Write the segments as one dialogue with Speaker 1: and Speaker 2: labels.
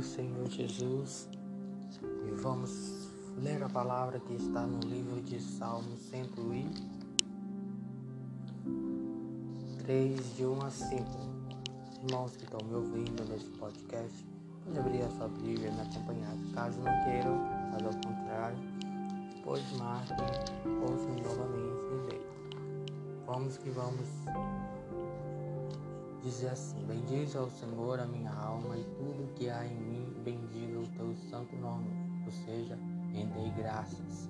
Speaker 1: do Senhor Jesus e vamos ler a palavra que está no livro de Salmo 103, de 1 a 5. Irmãos que estão me ouvindo nesse podcast, pode abrir a sua Bíblia e me acompanhar. Caso não queiram, mas ao contrário, pois marquem, ouçam novamente e leiam. Vamos que vamos dizer assim: Bendize ao Senhor a minha alma e tudo que há em mim, bendiga o teu santo nome, ou seja, rendei graças.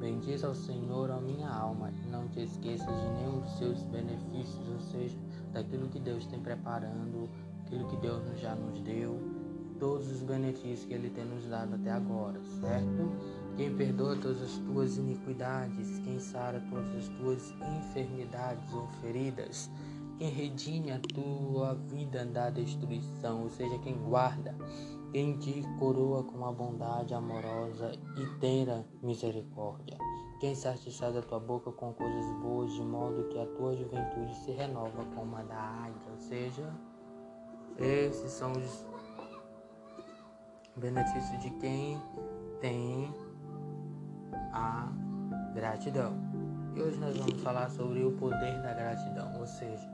Speaker 1: Bendize ao Senhor a minha alma e não te esqueças de nenhum dos seus benefícios, ou seja, daquilo que Deus tem preparando, aquilo que Deus já nos deu, todos os benefícios que Ele tem nos dado até agora, certo? Quem perdoa todas as tuas iniquidades, quem sara todas as tuas enfermidades ou feridas, quem redime a tua vida da destruição, ou seja, quem guarda, quem te coroa com a bondade amorosa e tenra misericórdia, quem satisfaz a tua boca com coisas boas, de modo que a tua juventude se renova como a da águia, ou seja, esses são os benefícios de quem tem a gratidão. E hoje nós vamos falar sobre o poder da gratidão, ou seja,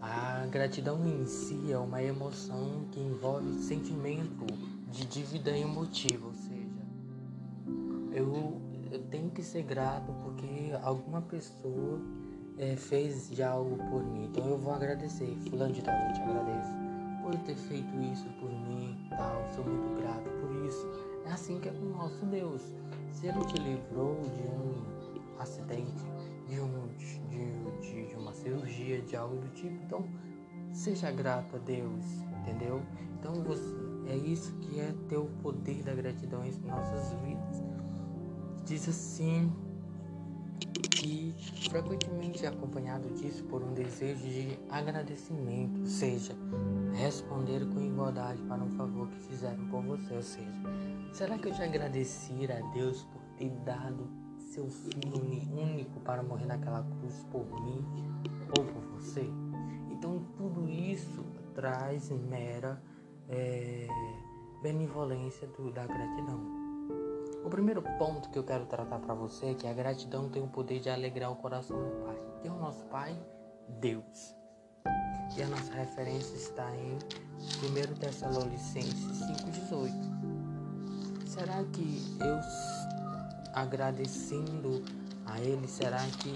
Speaker 1: a gratidão em si é uma emoção que envolve sentimento de dívida emotiva, ou seja, eu, eu tenho que ser grato porque alguma pessoa é, fez algo por mim, então eu vou agradecer. Fulano de tal, eu te agradeço por ter feito isso por mim, tal, sou muito grato por isso. É assim que é com o nosso Deus. Se Ele te livrou de um acidente, de algo do tipo. Então, seja grato a Deus, entendeu? Então, você, é isso que é ter o poder da gratidão em nossas vidas. Diz assim que frequentemente é acompanhado disso por um desejo de agradecimento, ou seja, responder com igualdade para um favor que fizeram por você, ou seja, será que eu já agradeci a Deus por ter dado seu filho único para morrer naquela cruz por mim? Ou por você. Então tudo isso traz mera é, benevolência do, da gratidão. O primeiro ponto que eu quero tratar para você é que a gratidão tem o poder de alegrar o coração do Pai. Quem é o nosso Pai? Deus. E a nossa referência está em 1 Tessalonicenses 5,18. Será que eu agradecendo a Ele, será que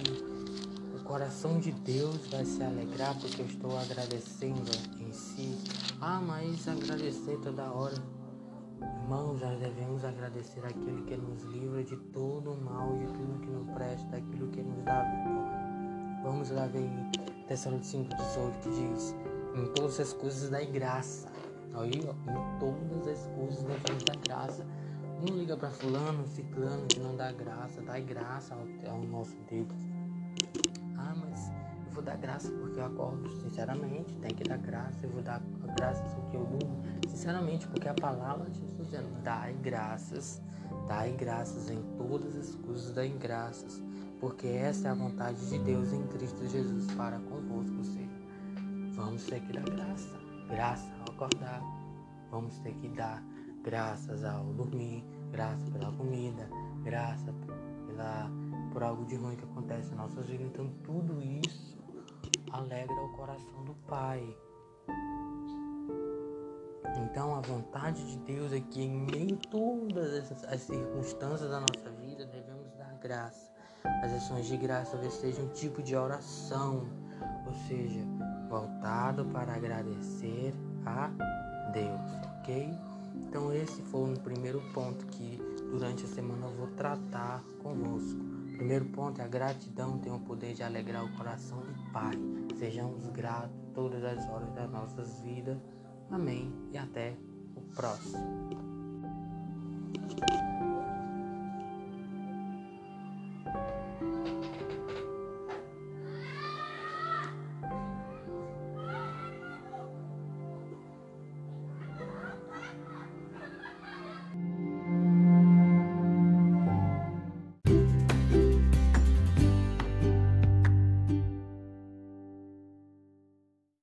Speaker 1: coração de Deus vai se alegrar porque eu estou agradecendo em si. Ah, mas agradecer toda hora. Irmãos, nós devemos agradecer aquele que nos livra de todo o mal, de tudo que nos presta, aquilo que nos dá vitória. Vamos lá ver em Tessalonicenses 5, 18 que diz: Em todas as coisas dai graça. Aí, ó, em todas as coisas devemos dar graça. Não liga para fulano, ciclano que não dá graça, dai graça ao, ao nosso Deus vou dar graça porque eu acordo, sinceramente, tem que dar graça, eu vou dar graças porque eu durmo, sinceramente, porque a palavra de Jesus dizendo, dai graças, dai graças em todas as coisas, dai graças, porque essa é a vontade de Deus em Cristo Jesus para convosco, ou vamos ter que dar graça, graça ao acordar, vamos ter que dar graças ao dormir, graça pela comida, graça pela, por algo de ruim que acontece na nossa vida, então tudo isso alegra o coração do Pai. Então, a vontade de Deus é que, em meio a todas as circunstâncias da nossa vida, devemos dar graça. As ações de graça talvez sejam um tipo de oração, ou seja, voltado para agradecer a Deus, ok? Então, esse foi o primeiro ponto que durante a semana eu vou tratar convosco. Primeiro ponto é a gratidão tem o poder de alegrar o coração do Pai. Sejamos gratos todas as horas das nossas vidas. Amém. E até o próximo.